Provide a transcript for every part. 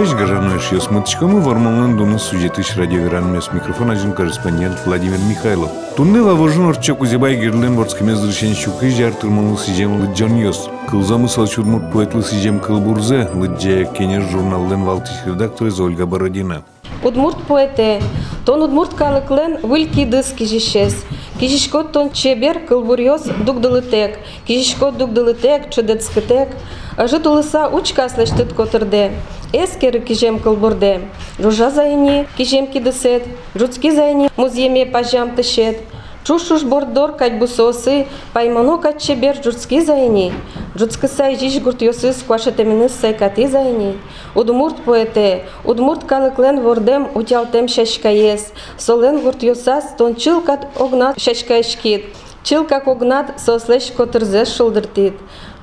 Добрый Гажаной Шьес Мытчком и Вармалан Дунас сюжетыш радиогранмес микрофон один корреспондент Владимир Михайлов. Тунны лавожын орчок узебай герлен ворскемез решен щукы жар тырмалы сижем лыджан йос. Кылзамы салчудмурт поэтлы сижем кылбурзе лыджая кенеш журналден валтиш редакторы Ольга Бородина. Удмурт поэте, тон удмурт калыклен выльки дыс кижишес. Кижишкот тон чебер кылбурьос дугдылытек, кижишкот дугдылытек, чедецкетек. Житу лиса учка слештит котырде. Эскер кижем кылбурде. Жужа зайни кижем кидысет, жуцки зайни муземе пажам тышет. Чушуш бордор кать бусосы, паймано кать чебер журцки зайни. Жуцки сай жиш гурт йосыс квашетеминыс сай кати зайни. Удмурт поэте, удмурт калыклен вордем утялтем шашкаес. Солен гурт йосас тончил кат огнат шашкаешкит. Чил как огнат сослеш котырзе шылдыртит.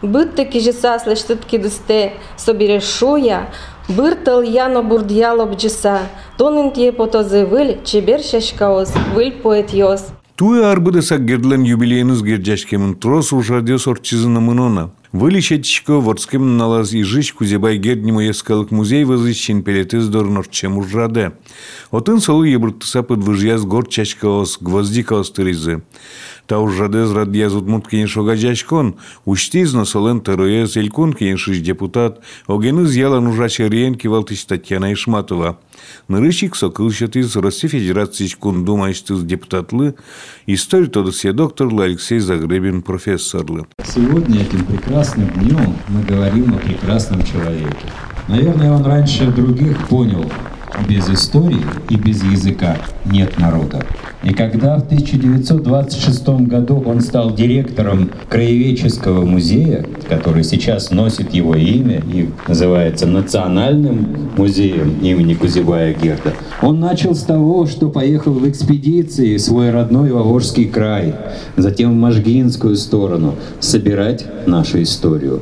Бытты кижеса слештыт кидысте, собере шуя, Быртыл яно бурдьяло бджиса, тонын тие потозы выль, чебер шашкаоз, выль поэт йос. Туе арбыдыса гердлен юбилейныз герджашкемын трос ужардес орчизына мынона. Вылечетчико ворскем налаз и жич кузебай герднему ескалык музей возыщен пелетыз дорнорчем ужраде. Отын солу ебртыса подвыжьяз гор чачкаос, гвоздикаос тыризы. Та ужраде зрадьяз утмут кенеш огажачкон, уштизно солен тероез элькон кенешиш депутат, огеныз яла нужача риен кивалтыш Татьяна Ишматова. Нырыщик сокылщат из России Федерации кундумайштыз депутатлы, история тодысе докторлы Алексей Загребин профессорлы. Сегодня этим прекрасным днем мы говорим о прекрасном человеке. Наверное, он раньше других понял, без истории и без языка нет народа. И когда в 1926 году он стал директором Краеведческого музея, который сейчас носит его имя и называется Национальным музеем имени Кузибая Герда, он начал с того, что поехал в экспедиции в свой родной Вавожский край, затем в Можгинскую сторону, собирать нашу историю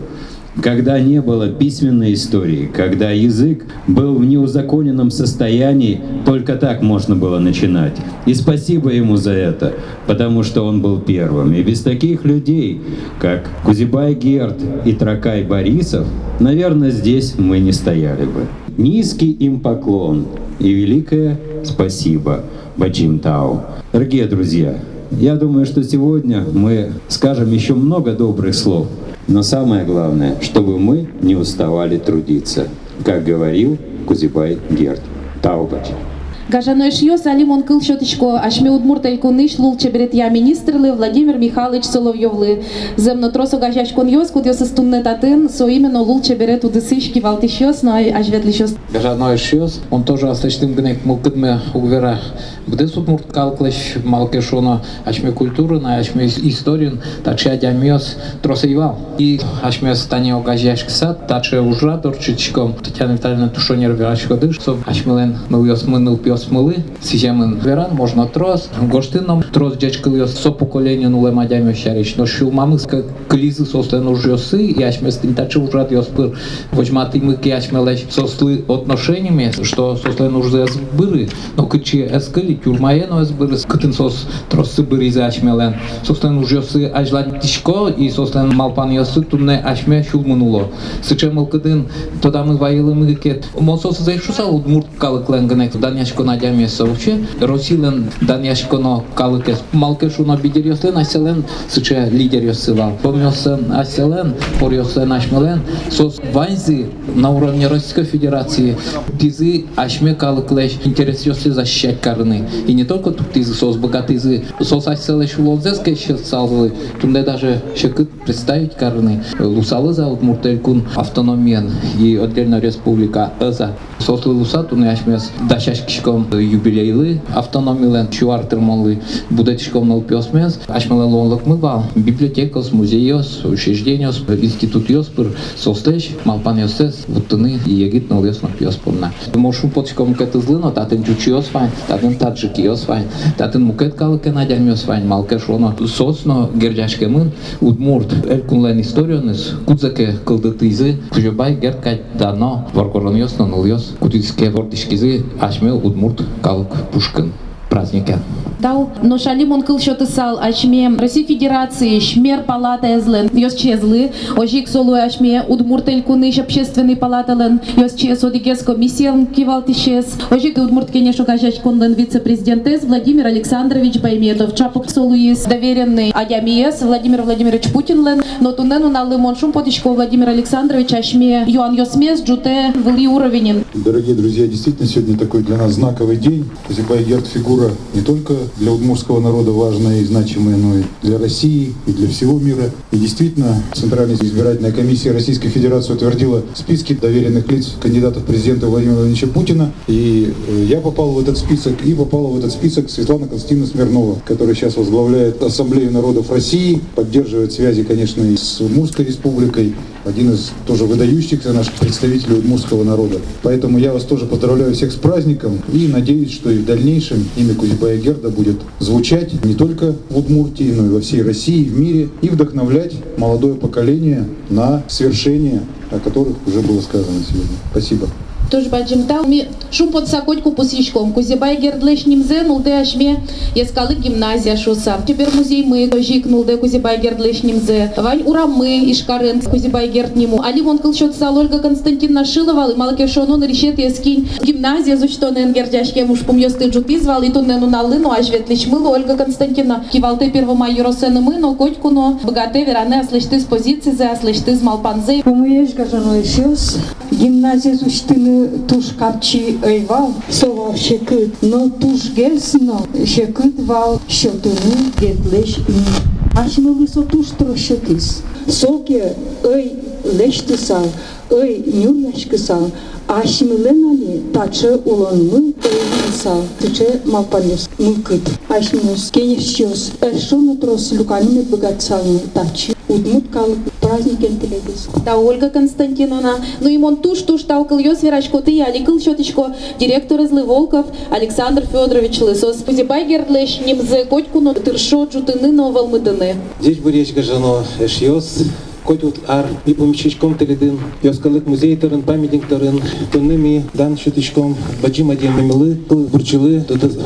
когда не было письменной истории, когда язык был в неузаконенном состоянии, только так можно было начинать. И спасибо ему за это, потому что он был первым. И без таких людей, как Кузибай Герд и Тракай Борисов, наверное, здесь мы не стояли бы. Низкий им поклон и великое спасибо Баджим Тау. Дорогие друзья, я думаю, что сегодня мы скажем еще много добрых слов – но самое главное, чтобы мы не уставали трудиться, как говорил Кузибай Герд. Таубач. Гажаной шьёс алимон кыл шотичко ашме удмуртель куныш лул чеберет я министрлы Владимир Михайлович Соловьевлы. Земно тросо гажаш кон йос куд йос стунне татын со именно лул чеберет удысышки валтиш йос но аж ветлиш йос. Гажаной шьёс он тоже осташтым гнек мулкыдме угвера Где тут мурт калклеш малке шоно ашме культуры на ашме историн таче адямиос тросейвал. И ашме стане огажаш ксат таче ужра торчичком Татьяна Витальевна тушонер вирашко дыш. Со ашмелен мыльос мыныл пиос смыли, сижемен веран, можно трос, гоштином трос дечкали со поколения нуле мадями шарич, но шил мамы с клизы состен уже осы, и ачме стинтачи ужрат йоспыр, возьматы мы ки ачме лечь сосли отношениями, что сослен уже сбыры, но кычи эскали тюрмаено сбыры, кытын сос трос сбыры за ачмелен, сослен уже осы ажлан тишко, и сослен малпан йосы тунне ачме шулмунуло. Сычем кытын, тогда мы ваилы мы кет, мосос заишуса удмурт калыклен гнек, даняшко надяме совче росилен даняшконо калыкес малкешуно бидерьослен аселен сыче лидерьосывал помёсен аселен порьослен ашмелен сос вайзи на уровне Российской Федерации тизы ашме калыклеш интересёсы защищать карны и не только тут тизы сос богатызы сос аселеш ловзеске салзы тунде даже шекыт представить карны лусалы за удмуртелькун автономиен и отдельная республика ыза сослы луса туне ашмес дашаш są jubilejli autonomile, šiuartir molai, budačikom nalpiosmės, aš melalon lakmyva, bibliotekos, muzejos, šešdienios, institutijos, kur sosteš, malpanioses, būtinai įgyti naujas nakties pilna. Mošu počkom, kad zlino, tatin čiučijos vain, tatin tadžikijos vain, tatin muket kalke nadėmios vain, malke šono, sosno, gerdžiaškė min, udmurt, elkunlen istorijonis, kudzakė kaldatizai, kužiobai gerkai dano, vargoronijos, nanuljos, kudiskė vortiškizai, aš mėl udmurt. Мурт, Калък, Пушкан, Празникян. Е. баджимтау, но шалим он кыл шотысал, ашме Россия Федерации, шмер палата эзлен, йос чезлы, ожик солу ашме удмуртель куныш общественный палатален, йос чез одигес комиссиям кивалтишес, ожик удмурт кенешу кажач кунлен вице-президент Владимир Александрович Байметов, чапук солу есть доверенный Адямиес Владимир Владимирович Путинлен, но тунену на лимон шум потичко Владимир Александрович ашме Юан Йосмес джуте вли уровень. Дорогие друзья, действительно сегодня такой для нас знаковый день. Кузибай Герд фигура не только для удмуртского народа важная и значимая, но и для России, и для всего мира. И действительно, Центральная избирательная комиссия Российской Федерации утвердила списки доверенных лиц кандидатов президента Владимира Владимировича Путина. И э, я попал в этот список, и попала в этот список Светлана Константиновна Смирнова, которая сейчас возглавляет Ассамблею народов России, поддерживает связи, конечно, и с Удмуртской республикой, один из тоже выдающихся наших представителей удмуртского народа. Поэтому я вас тоже поздравляю всех с праздником и надеюсь, что и в дальнейшем имя Кузибая Герда будет звучать не только в Удмуртии, но и во всей России, в мире и вдохновлять молодое поколение на свершения, о которых уже было сказано сегодня. Спасибо. Тоже баджимтау ми шум под сакотку посичком. Кузибай гердлеш нимзе нулде ашме ескалы гимназия шуса. Теперь музей мы жик нулде Кузибай гердлеш нимзе. Вань урамы ишкарен Кузибай герд ниму. Али вон кылшот сал Ольга Константиновна Шилова и малке шонон решет ескинь гимназия зучтонен гердяшке муж помьёсты джупи звал и туннену налыну аж ветлич мыло Ольга Константиновна. Кивалте первомайоросены мы, но котку но богате веране аслышты с позиции за аслышты с малпанзе. Помуеш гажано ешиос, гимназия зуштыны туш tuş kapçı eyval soval şekıt no tuş gelsno şekıt val şötünü getleş ün. Ашно висоту штрощекис. Соке ый лештисал, ый нюрнашкисал, ашмиленали тачы улонмы сал, тыче малпанес мылкыт. Ашминус кенешчос, эршоны трос люкаными богатсалны тачы, утмут калып праздник телегис. Та Ольга Константиновна, ну и мон туш туш талкал йос верачко ты аликал щеточко директор из Волков Александр Федорович Лысос. Кузибай гердлеш нимзе котку но тыршо джутыны но валмыдыны. Здесь буречка жано эшьос, котют ар и помещичком теледин, йоскалык музей тырын, памятник тырын, тунными дан щеточком, баджим один мимилы, бурчилы,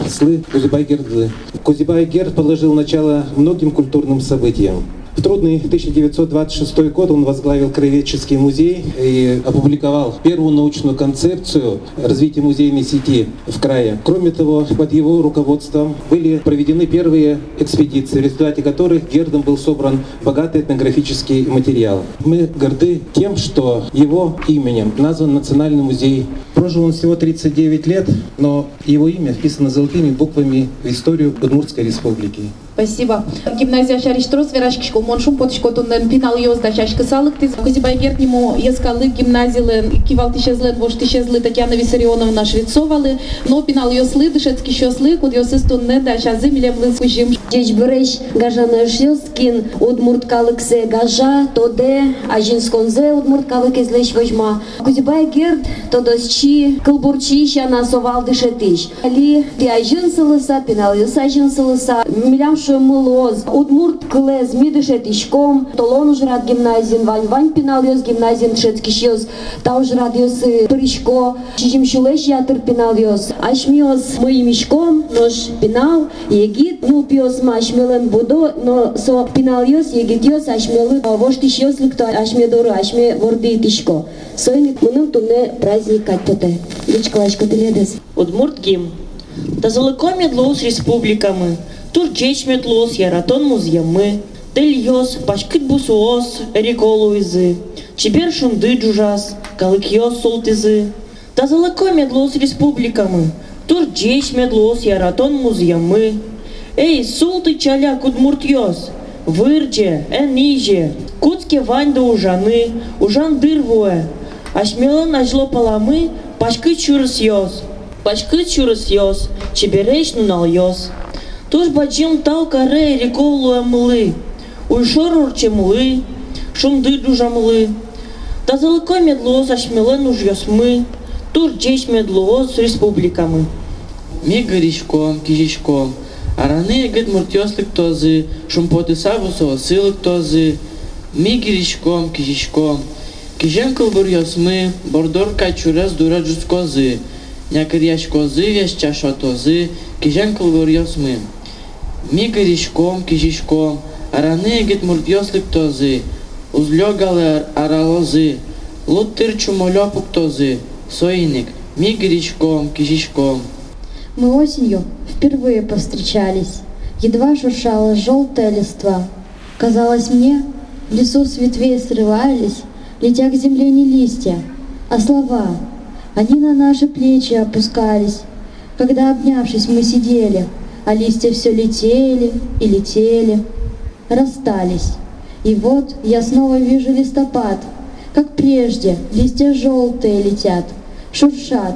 слы, Кузибай Гердлы. Кузибай Герд положил начало многим культурным событиям. В трудный 1926 год он возглавил Краеведческий музей и опубликовал первую научную концепцию развития музейной сети в крае. Кроме того, под его руководством были проведены первые экспедиции, в результате которых Гердом был собран богатый этнографический материал. Мы горды тем, что его именем назван Национальный музей. Прожил он всего 39 лет, но его имя вписано золотыми буквами в историю Удмуртской республики. Спасибо. Гимназия Шариштрос, Верашкишко, Моншум, Потишко, Туннен, Пинал, Йоз, Дачашка, Салык, ты Кузибай Гертнему, Ескалы, гимназилы, Кивал Тишезлен, Вош Тишезлы, Татьяна Виссарионовна, Швецовалы, но Пинал Йослы, Дышецкий Щослы, Куд Йосыс Туннен, Дачазы, Милем Лыскужим. Деч береш гажана шилскин удмурт калыксе гажа тоде ажинсконзе удмурт калыкез леш вожма. Кузибай герд тодосчи кылбурчи шана совал дышетиш. Али ти ажин сылыса, пинал юс ажин сылыса, милям шумылоз. Удмурт клез ми дышетишком, толон ужрат гимназин, вань вань пинал юс гимназин дышетскиш юс, та ужрат юс пришко, чижим шулеш ятыр пинал юс. Ашмиос мы мишком, нож пинал, егит, ну пиос ашмелен будо, но со пинальос егидиос ашмелы вош тишиос ликто ашмедору ашме ворды тишко. Сойник мунун туне праздник катпоте. Личкалашко теледес. Удмурт гим. Тазалыко медлоус республикамы. Турчеч медлоус яратон музьямы. Тельйос, пашкыт бусуос, эриколу изы. Чебер шунды джужас, калыкьос солтизы. Тазалыко медлоус республикамы. Турчеч медлоус яратон музьямы. Эй, султы чаля кудмуртьос, вырже, эниже, куцке вань да ужаны, ужан дырвуэ, ашмелан ажло паламы, пашкы чурыс йос, пашкы чурыс. Туш бачим тау каре рековлуэ млы, уйшор урче млы, шумды дужа млы. Тазалыко медлоос ашмелан уж йос мы, тур джеч медлоос республикамы. Ми горишком, кижишком, Араны гыт муртёслык тозы, шумпоты сабусова сылык тозы, мигиришком, кишишком. Кижен кылбыр ёсмы, бордор качурас дура джускозы, някыр яшкозы, вящаша тозы, кижен кылбыр ёсмы. Ми гиришком, кижишком, араны гит мурдьослик тозы, узлёгалы аралозы, луттыр чумолёпук тозы, сойник, ми гиришком, кижишком. Мы осенью впервые повстречались. Едва шуршала желтая листва. Казалось мне, в лесу с ветвей срывались, летя к земле не листья, а слова. Они на наши плечи опускались, когда, обнявшись, мы сидели, а листья все летели и летели, расстались. И вот я снова вижу листопад, как прежде, листья желтые летят, шуршат,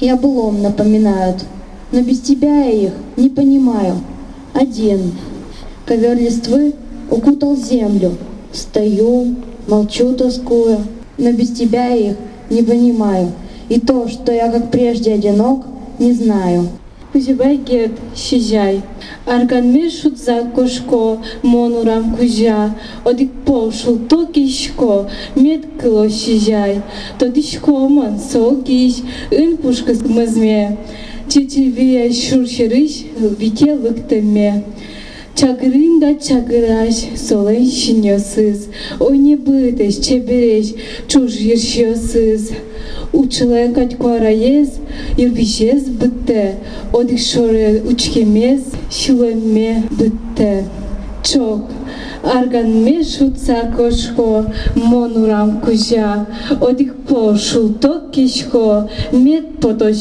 и о былом напоминают. Но без тебя я их не понимаю. Один. Ковер листвы укутал землю. Стою, молчу, тоскую. Но без тебя я их не понимаю. И то, что я как прежде одинок, не знаю. Кузибай гет шижай. Арганме шутза кошко, монурам кужа. Одик пошел то кишко, мед кыло шижай. То дишко ман сол киш, ын пушка мазме. Чечевия шуршырыш, вите лыктыме. Чагырында чагыраш, солай шиньосыз. Ой не бытыш, чебереш, чуж ершиосыз. у человека квара есть, ирбишез бытте, одышоре учкемез, шилеме бытте. Чок. Арганме шутса кошко, монурам кужа, одих по шулток кишко, мед потош.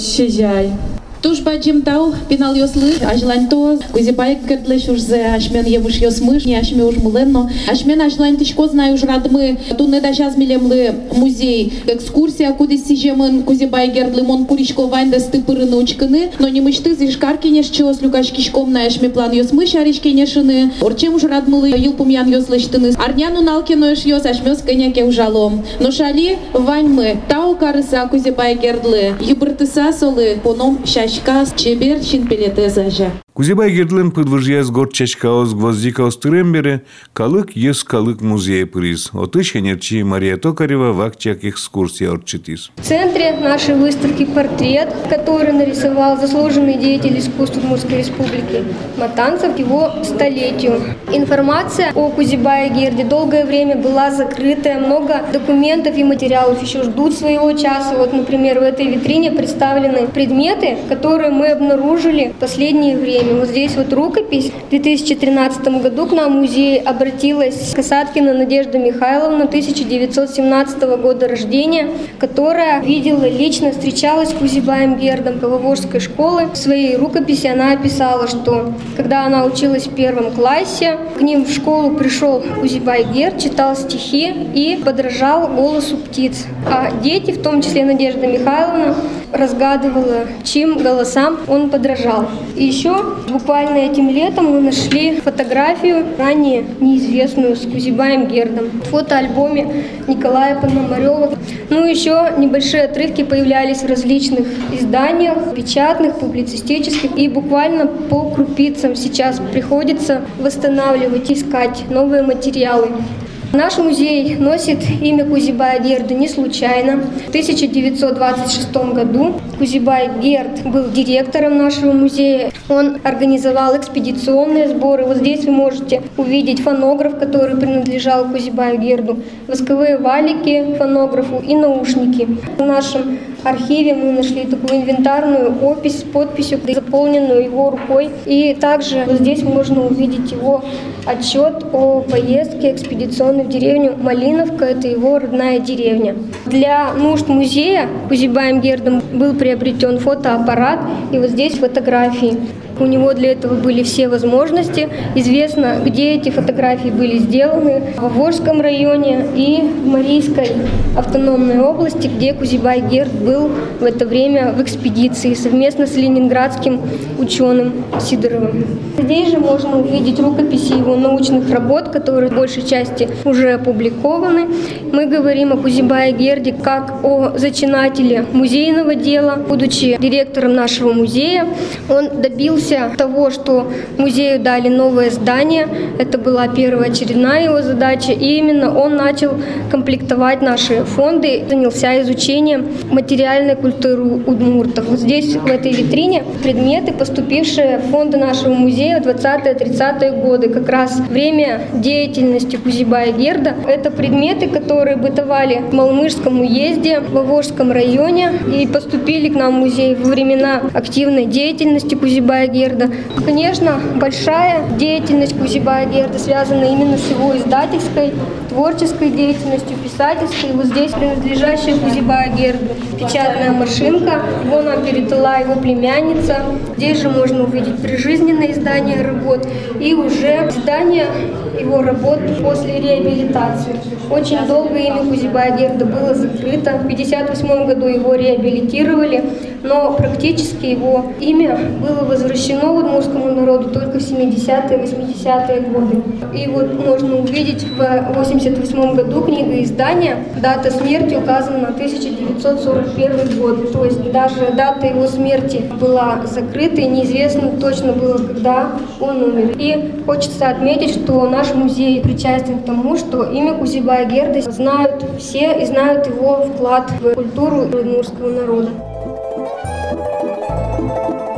Туж баджим тау пинал йослы, ажлань то, кузибай кертле шурзе, ашмен евуш йосмыш, не ашме уж муленно. Ашмен ажлань тишко знаю уж радмы, ту не да сейчас милемлы музей, экскурсия, куди сижемын, кузибай гердлы мон куричко вайн да стыпыры научканы, но не мечты зишкар кенеш чилос люкаш кишком на ашме план йосмыш ариш кенешыны, орчем уж радмылы юлпум ян арняну налкино еш йос ашмёс коняке ужалом. Но шали вань мы, тау карыса кузибай гердлы, ебыртыса солы, поном ща кашкас чебер шинпелетезажа Кузибай гердлен подвожьяз гор чачкаос гвоздикаос тырэмбере, калык ес калык музей приз. Отыш энерчи Мария Токарева вакчак экскурсия орчитис. В центре нашей выставки портрет, который нарисовал заслуженный деятель искусств Удмуртской республики Матанцев его столетию. Информация о Кузибае Герде долгое время была закрытая, много документов и материалов еще ждут своего часа. Вот, например, в этой витрине представлены предметы, которые мы обнаружили в последнее время. Вот здесь вот рукопись. В 2013 году к нам в музей обратилась Касаткина Надежда Михайловна, 1917 года рождения, которая видела лично, встречалась с Кузибаем Гердом Павловской школы. В своей рукописи она описала, что когда она училась в первом классе, к ним в школу пришел Кузибай Герд, читал стихи и подражал голосу птиц. А дети, в том числе Надежда Михайловна, разгадывала, чьим голосам он подражал. И еще буквально этим летом мы нашли фотографию, ранее неизвестную, с Кузибаем Гердом. В фотоальбоме Николая Пономарева. Ну, еще небольшие отрывки появлялись в различных изданиях, печатных, публицистических. И буквально по крупицам сейчас приходится восстанавливать, искать новые материалы. Наш музей носит имя Кузибая Герда не случайно. В 1926 году Кузибай Герд был директором нашего музея. Он организовал экспедиционные сборы. Вот здесь вы можете увидеть фонограф, который принадлежал Кузибаю Герду, восковые валики фонографу и наушники. В нашем архиве мы нашли такую инвентарную опись с подписью, заполненную его рукой. И также вот здесь можно увидеть его отчет о поездке экспедиционной в деревню Малиновка. Это его родная деревня. Для нужд музея Кузибаем Гердом был приобретен фотоаппарат. И вот здесь фотографии. У него для этого были все возможности. Известно, где эти фотографии были сделаны. В Волжском районе и в Марийской автономной области, где Кузибай Герд был в это время в экспедиции совместно с ленинградским ученым Сидоровым. Здесь же можно увидеть рукописи его научных работ, которые в большей части уже опубликованы. Мы говорим о Кузибае Герде как о зачинателе музейного дела. Будучи директором нашего музея, он добился добился того, что музею дали новое здание. Это была первая очередная его задача. И именно он начал комплектовать наши фонды, занялся изучением материальной культуры удмуртов. Вот здесь, в этой витрине, предметы, поступившие в фонды нашего музея в 20-30-е годы. Как раз время деятельности Кузибая Герда. Это предметы, которые бытовали в Малмышском уезде, в Вовожском районе и поступили к нам в музей во времена активной деятельности Кузибая Герда. Конечно, большая деятельность Кузибая Герда связана именно с его издательской, творческой деятельностью, писательской. Вот здесь принадлежащая Кузибая Герду печатная машинка. Его нам передала его племянница. Здесь же можно увидеть прижизненное издание работ и уже издание его работ после реабилитации. Очень долго имя Кузибая Герда было закрыто. В 1958 году его реабилитировали, но практически его имя было возвращено удмуртскому народу только в 70-е, 80-е годы. И вот можно увидеть в 1988 году книга издания, дата смерти указана на 1941 год. То есть даже дата его смерти была закрыта и неизвестно точно было, когда он умер. И хочется отметить, что наш музей причастен к тому, что имя Кузибая Герда знают все и знают его вклад в культуру удмуртского народа.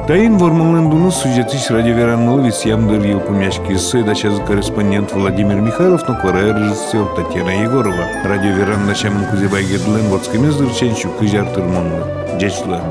Таин вормалендуну сюжетиш радиоверанновец Ямдыр Елпумяшки Сойдачаз корреспондент Владимир Михайлов, но кварая режиссер Татьяна Егорова. Радиоверан начамын Кузебай Гердлен, Ворскемездыр Ченчу, Кыжар Тырмонны. Дечла.